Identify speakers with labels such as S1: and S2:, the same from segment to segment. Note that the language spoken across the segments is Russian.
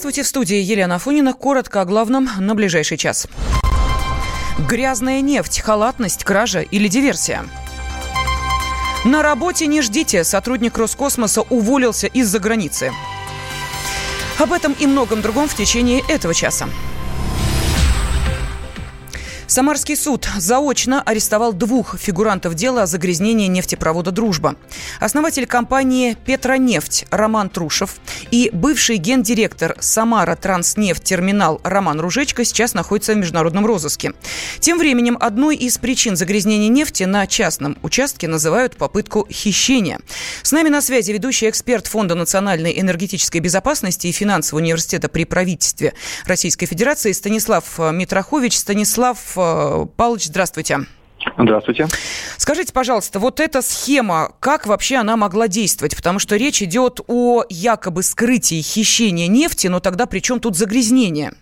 S1: Здравствуйте, в студии Елена Афонина. Коротко о главном на ближайший час. Грязная нефть, халатность, кража или диверсия? На работе не ждите. Сотрудник Роскосмоса уволился из-за границы. Об этом и многом другом в течение этого часа. Самарский суд заочно арестовал двух фигурантов дела о загрязнении нефтепровода «Дружба». Основатель компании «Петронефть» Роман Трушев и бывший гендиректор «Самара Транснефть Терминал» Роман Ружечко сейчас находятся в международном розыске. Тем временем одной из причин загрязнения нефти на частном участке называют попытку хищения. С нами на связи ведущий эксперт Фонда национальной энергетической безопасности и финансового университета при правительстве Российской Федерации Станислав Митрохович. Станислав, Павлович, здравствуйте.
S2: Здравствуйте.
S1: Скажите, пожалуйста, вот эта схема, как вообще она могла действовать? Потому что речь идет о якобы скрытии хищения нефти, но тогда при чем тут загрязнение?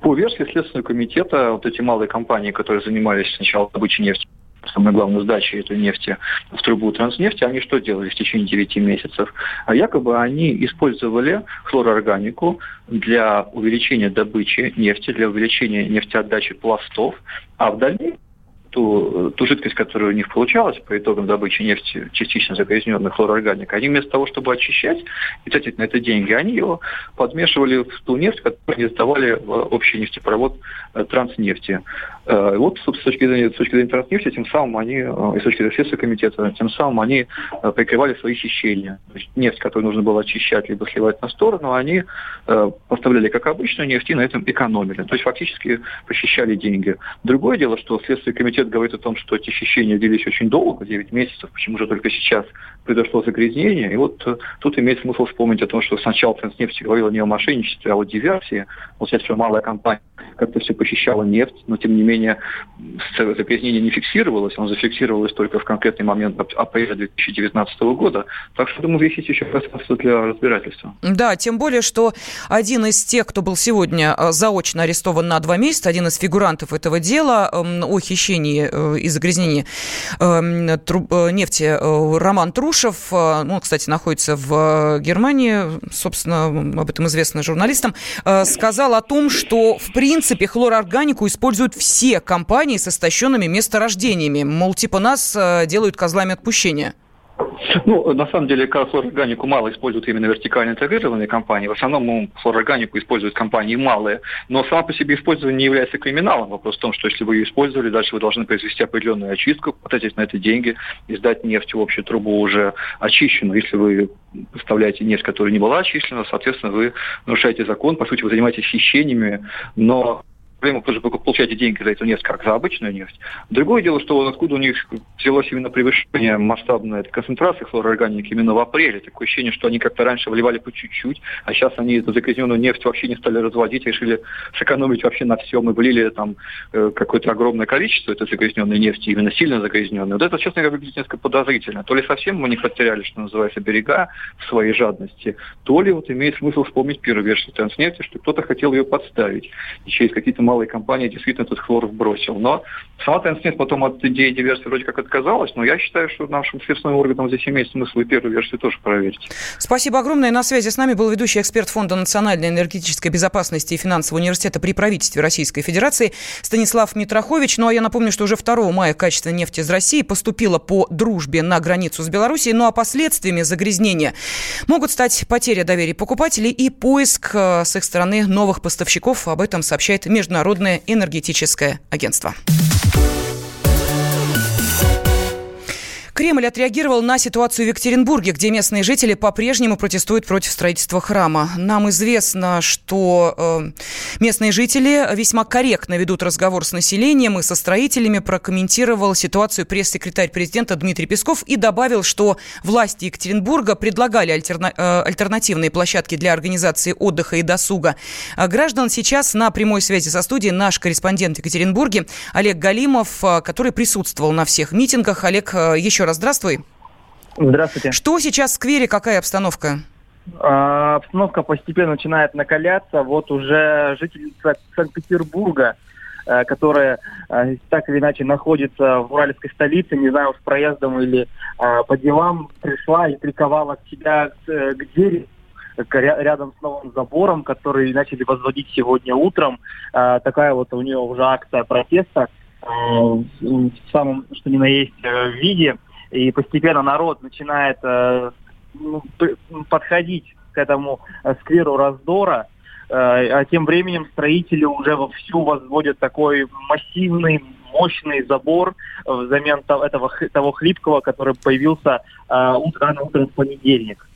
S2: По версии Следственного комитета, вот эти малые компании, которые занимались сначала добычей нефти, самое главное, сдачи этой нефти в трубу транснефти, они что делали в течение 9 месяцев? А якобы они использовали хлороорганику для увеличения добычи нефти, для увеличения нефтеотдачи пластов, а в дальнейшем ту, ту жидкость, которая у них получалась по итогам добычи нефти, частично загрязненной хлороорганикой, они вместо того, чтобы очищать и тратить на это деньги, они его подмешивали в ту нефть, которую они сдавали в общий нефтепровод э, транснефти. Э, вот с точки зрения, с точки зрения транснефти, тем самым они, э, и с точки зрения Следственного комитета, тем самым они прикрывали свои хищения. То есть нефть, которую нужно было очищать либо сливать на сторону, они поставляли как обычную нефть и на этом экономили. То есть фактически похищали деньги. Другое дело, что Следственный комитет комитет говорит о том, что эти хищения длились очень долго, 9 месяцев, почему же только сейчас произошло загрязнение. И вот э, тут имеет смысл вспомнить о том, что сначала Транснефть говорила не о мошенничестве, а о диверсии. Вот сейчас все малая компания как-то все похищала нефть, но тем не менее загрязнение не фиксировалось, оно зафиксировалось только в конкретный момент апреля 2019 года. Так что, думаю, есть еще пространство для разбирательства.
S1: Да, тем более, что один из тех, кто был сегодня э, заочно арестован на два месяца, один из фигурантов этого дела эм, о хищении э, и загрязнении эм, нефти Роман Труш, Кулушев, э, ну, кстати, находится в Германии, собственно, об этом известно журналистам, э, сказал о том, что, в принципе, хлорорганику используют все компании с истощенными месторождениями. Мол, типа нас э, делают козлами отпущения.
S2: Ну, на самом деле, флорорганику мало используют именно вертикально интегрированные компании. В основном флорорганику используют компании малые. Но сама по себе использование не является криминалом. Вопрос в том, что если вы ее использовали, дальше вы должны произвести определенную очистку, потратить на это деньги и сдать нефть в общую трубу уже очищенную. Если вы поставляете нефть, которая не была очищена, соответственно, вы нарушаете закон. По сути, вы занимаетесь хищениями, но проблема, вы же получаете деньги за эту нефть, как за обычную нефть. Другое дело, что откуда у них взялось именно превышение масштабной концентрации хлороорганики именно в апреле. Такое ощущение, что они как-то раньше вливали по чуть-чуть, а сейчас они эту загрязненную нефть вообще не стали разводить, решили сэкономить вообще на всем и влили там э, какое-то огромное количество этой загрязненной нефти, именно сильно загрязненной. Вот это, честно говоря, выглядит несколько подозрительно. То ли совсем мы не потеряли, что называется, берега в своей жадности, то ли вот имеет смысл вспомнить первую версию Транснефти, что кто-то хотел ее подставить. И через какие-то малые компании действительно этот хлор вбросил. Но сама Тенснет потом от идеи диверсии вроде как отказалась, но я считаю, что нашим следственным органам здесь имеет смысл и первую версию тоже проверить.
S1: Спасибо огромное. На связи с нами был ведущий эксперт Фонда национальной энергетической безопасности и финансового университета при правительстве Российской Федерации Станислав Митрохович. Ну а я напомню, что уже 2 мая качество нефти из России поступило по дружбе на границу с Белоруссией, ну а последствиями загрязнения могут стать потеря доверия покупателей и поиск э, с их стороны новых поставщиков. Об этом сообщает Международный Международное энергетическое агентство. Кремль отреагировал на ситуацию в Екатеринбурге, где местные жители по-прежнему протестуют против строительства храма. Нам известно, что э, местные жители весьма корректно ведут разговор с населением и со строителями. Прокомментировал ситуацию пресс-секретарь президента Дмитрий Песков и добавил, что власти Екатеринбурга предлагали альтерна- э, альтернативные площадки для организации отдыха и досуга. А граждан сейчас на прямой связи со студией наш корреспондент в Екатеринбурге Олег Галимов, э, который присутствовал на всех митингах. Олег, еще еще раз здравствуй.
S3: Здравствуйте.
S1: Что сейчас в сквере, какая обстановка?
S3: А, обстановка постепенно начинает накаляться. Вот уже жители Санкт-Петербурга, а, которые а, так или иначе находятся в уральской столице, не знаю, с проездом или а, по делам, пришла и приковала к себя к, к двери рядом с новым забором, который начали возводить сегодня утром. Э, такая вот у нее уже акция протеста э, в самом, что ни на есть, виде. И постепенно народ начинает ну, подходить к этому скверу раздора. А тем временем строители уже вовсю возводят такой массивный мощный забор взамен этого, того хлипкого, который появился рано утром в понедельник.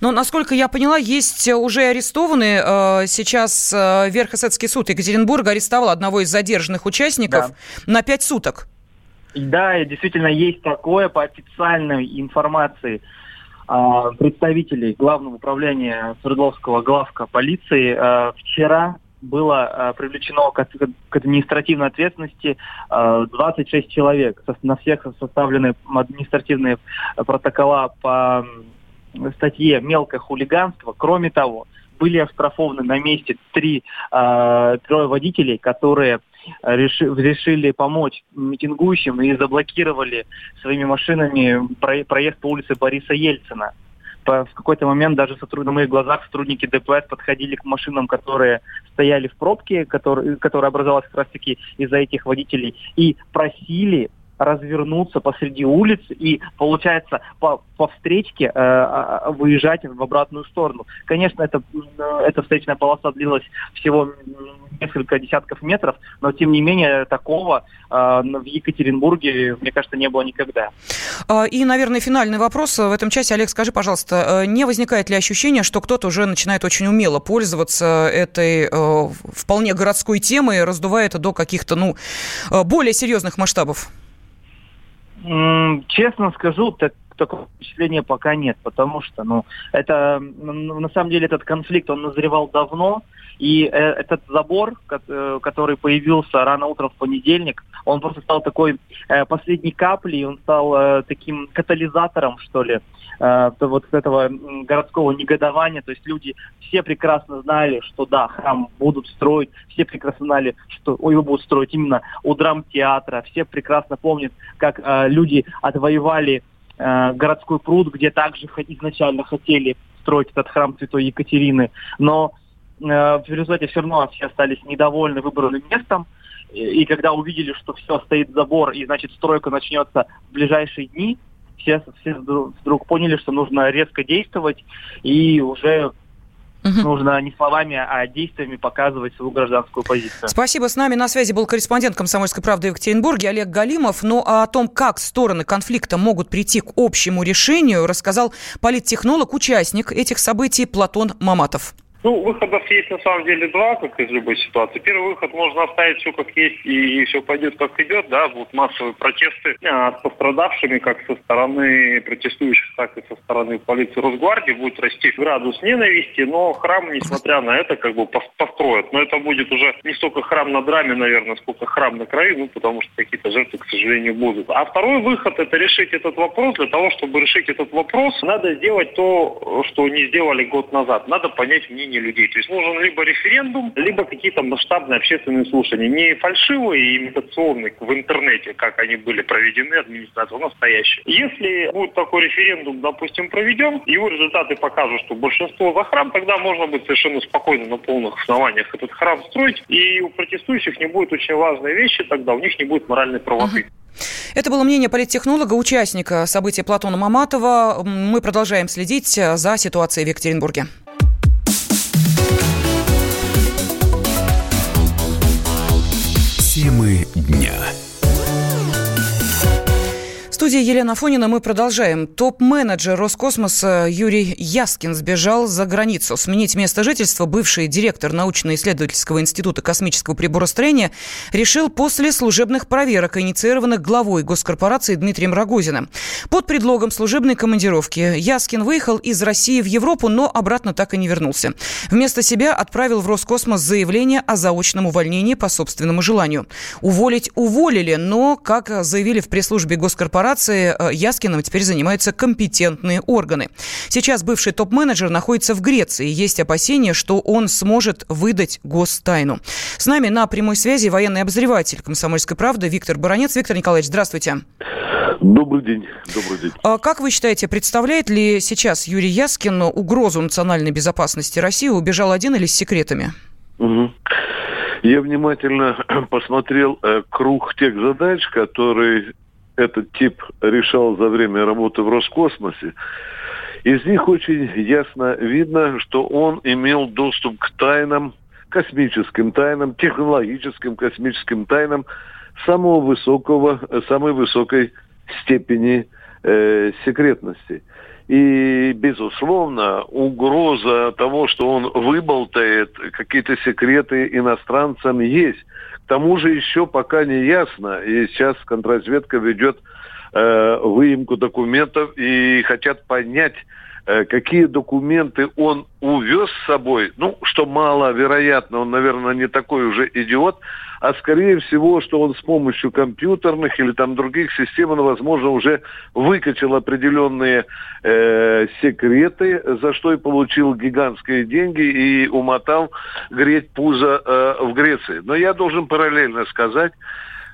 S1: Но, насколько я поняла, есть уже арестованные. Э, сейчас э, Верхосетский суд Екатеринбурга арестовал одного из задержанных участников да. на пять суток.
S3: Да, действительно есть такое по официальной информации а, представителей Главного управления Свердловского главка полиции. Э, вчера было привлечено к, административной ответственности 26 человек. На всех составлены административные протокола по статье «Мелкое хулиганство». Кроме того, были оштрафованы на месте три, э, трое водителей, которые реши, решили помочь митингующим и заблокировали своими машинами про, проезд по улице Бориса Ельцина. По, в какой-то момент даже на моих глазах сотрудники ДПС подходили к машинам, которые стояли в пробке, которые, которая образовалась как раз-таки из-за этих водителей, и просили развернуться посреди улиц и, получается, по, по встречке э, а, выезжать в обратную сторону. Конечно, это, эта встречная полоса длилась всего несколько десятков метров, но, тем не менее, такого э, в Екатеринбурге, мне кажется, не было никогда.
S1: А, и, наверное, финальный вопрос в этом части. Олег, скажи, пожалуйста, э, не возникает ли ощущение, что кто-то уже начинает очень умело пользоваться этой э, вполне городской темой, раздувая это до каких-то, ну, э, более серьезных масштабов?
S3: Честно скажу, так, такого впечатления пока нет, потому что, ну, это, на самом деле, этот конфликт, он назревал давно, и э, этот забор, э, который появился рано утром в понедельник, он просто стал такой э, последней каплей, он стал таким катализатором, что ли, вот этого городского негодования. То есть люди все прекрасно знали, что да, храм будут строить, все прекрасно знали, что его будут строить именно у драмтеатра, все прекрасно помнят, как люди отвоевали городской пруд, где также изначально хотели строить этот храм Святой Екатерины. Но в результате все равно все остались недовольны выбранным местом. И когда увидели, что все, стоит забор, и, значит, стройка начнется в ближайшие дни, все, все вдруг поняли, что нужно резко действовать, и уже Угу. Нужно не словами, а действиями показывать свою гражданскую позицию.
S1: Спасибо. С нами на связи был корреспондент «Комсомольской правды» в Екатеринбурге Олег Галимов. Ну а о том, как стороны конфликта могут прийти к общему решению, рассказал политтехнолог, участник этих событий Платон Маматов.
S4: Ну, выходов есть на самом деле два, как из любой ситуации. Первый выход можно оставить все как есть и, и все пойдет как идет, да, будут массовые протесты а, с пострадавшими как со стороны протестующих, так и со стороны полиции Росгвардии, будет расти градус ненависти, но храм, несмотря на это, как бы построят. Но это будет уже не столько храм на драме, наверное, сколько храм на краю, ну, потому что какие-то жертвы, к сожалению, будут. А второй выход – это решить этот вопрос. Для того, чтобы решить этот вопрос, надо сделать то, что не сделали год назад. Надо понять мнение мнение людей. То есть нужен либо референдум, либо какие-то масштабные общественные слушания. Не фальшивые и имитационные в интернете, как они были проведены администрацией, а настоящие. Если будет такой референдум, допустим, проведен, его результаты покажут, что большинство за храм, тогда можно будет совершенно спокойно на полных основаниях этот храм строить, и у протестующих не будет очень важной вещи, тогда у них не будет моральной правоты.
S1: Это было мнение политтехнолога, участника события Платона Маматова. Мы продолжаем следить за ситуацией в Екатеринбурге.
S5: Темы
S1: студии Елена Фонина мы продолжаем. Топ-менеджер Роскосмоса Юрий Яскин сбежал за границу. Сменить место жительства бывший директор научно-исследовательского института космического приборостроения решил после служебных проверок, инициированных главой госкорпорации Дмитрием Рогозиным. Под предлогом служебной командировки Яскин выехал из России в Европу, но обратно так и не вернулся. Вместо себя отправил в Роскосмос заявление о заочном увольнении по собственному желанию. Уволить уволили, но, как заявили в пресс-службе госкорпорации, операции э, Яскиным теперь занимаются компетентные органы. Сейчас бывший топ-менеджер находится в Греции. Есть опасения, что он сможет выдать гостайну. С нами на прямой связи военный обозреватель «Комсомольской правды» Виктор Баранец. Виктор Николаевич, здравствуйте.
S5: Добрый день. Добрый день.
S1: А как вы считаете, представляет ли сейчас Юрий Яскин угрозу национальной безопасности России? Убежал один или с секретами?
S5: Угу. Я внимательно посмотрел э, круг тех задач, которые этот тип решал за время работы в Роскосмосе. Из них очень ясно видно, что он имел доступ к тайнам, космическим тайнам, технологическим космическим тайнам самого высокого, самой высокой степени э, секретности. И, безусловно, угроза того, что он выболтает какие-то секреты иностранцам, есть. К тому же еще пока не ясно, и сейчас контрразведка ведет э, выемку документов и хотят понять, какие документы он увез с собой, ну, что маловероятно, он, наверное, не такой уже идиот, а скорее всего, что он с помощью компьютерных или там других систем, он, возможно, уже выкачал определенные э, секреты, за что и получил гигантские деньги и умотал греть пузо э, в Греции. Но я должен параллельно сказать,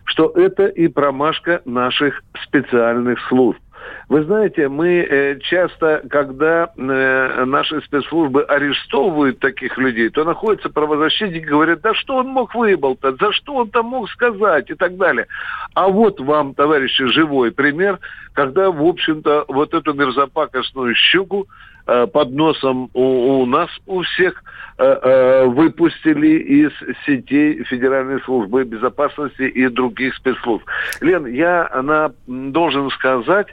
S5: что это и промашка наших специальных служб. Вы знаете, мы э, часто, когда э, наши спецслужбы арестовывают таких людей, то находятся правозащитники говорят, да что он мог выболтать, за что он там мог сказать и так далее. А вот вам, товарищи, живой пример, когда, в общем-то, вот эту мерзопакостную щуку э, под носом у, у нас, у всех, выпустили из сетей Федеральной службы безопасности и других спецслужб. Лен, я она, должен сказать,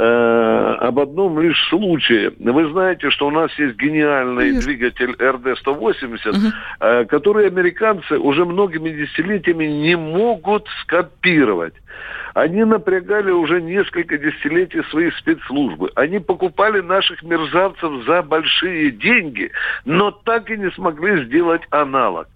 S5: э, об одном лишь случае. Вы знаете, что у нас есть гениальный Нет. двигатель РД-180, угу. э, который американцы уже многими десятилетиями не могут скопировать. Они напрягали уже несколько десятилетий свои спецслужбы. Они покупали наших мерзавцев за большие деньги, но так и не смогли сделать аналог.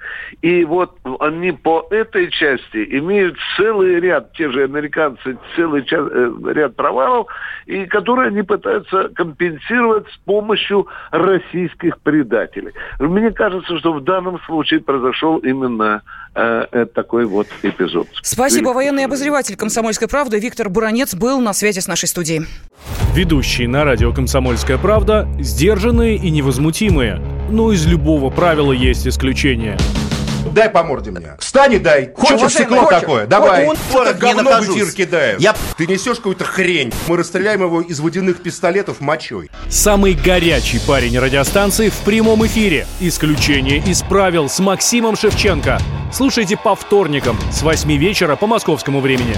S5: И вот они по этой части имеют целый ряд, те же американцы, целый э, ряд провалов, и которые они пытаются компенсировать с помощью российских предателей. Мне кажется, что в данном случае произошел именно э, такой вот эпизод.
S1: Спасибо. Военный обозреватель «Комсомольской правды» Виктор Буранец был на связи с нашей студией.
S6: Ведущие на радио «Комсомольская правда» сдержанные и невозмутимые. Но из любого правила есть исключение –
S7: дай по морде мне. Встань и дай. Хочешь стекло хочешь? такое? Давай. Он
S8: что говно в эфир
S7: кидает. Я... Ты несешь какую-то хрень. Мы расстреляем его из водяных пистолетов мочой.
S6: Самый горячий парень радиостанции в прямом эфире. Исключение из правил с Максимом Шевченко. Слушайте по вторникам с 8 вечера по московскому времени.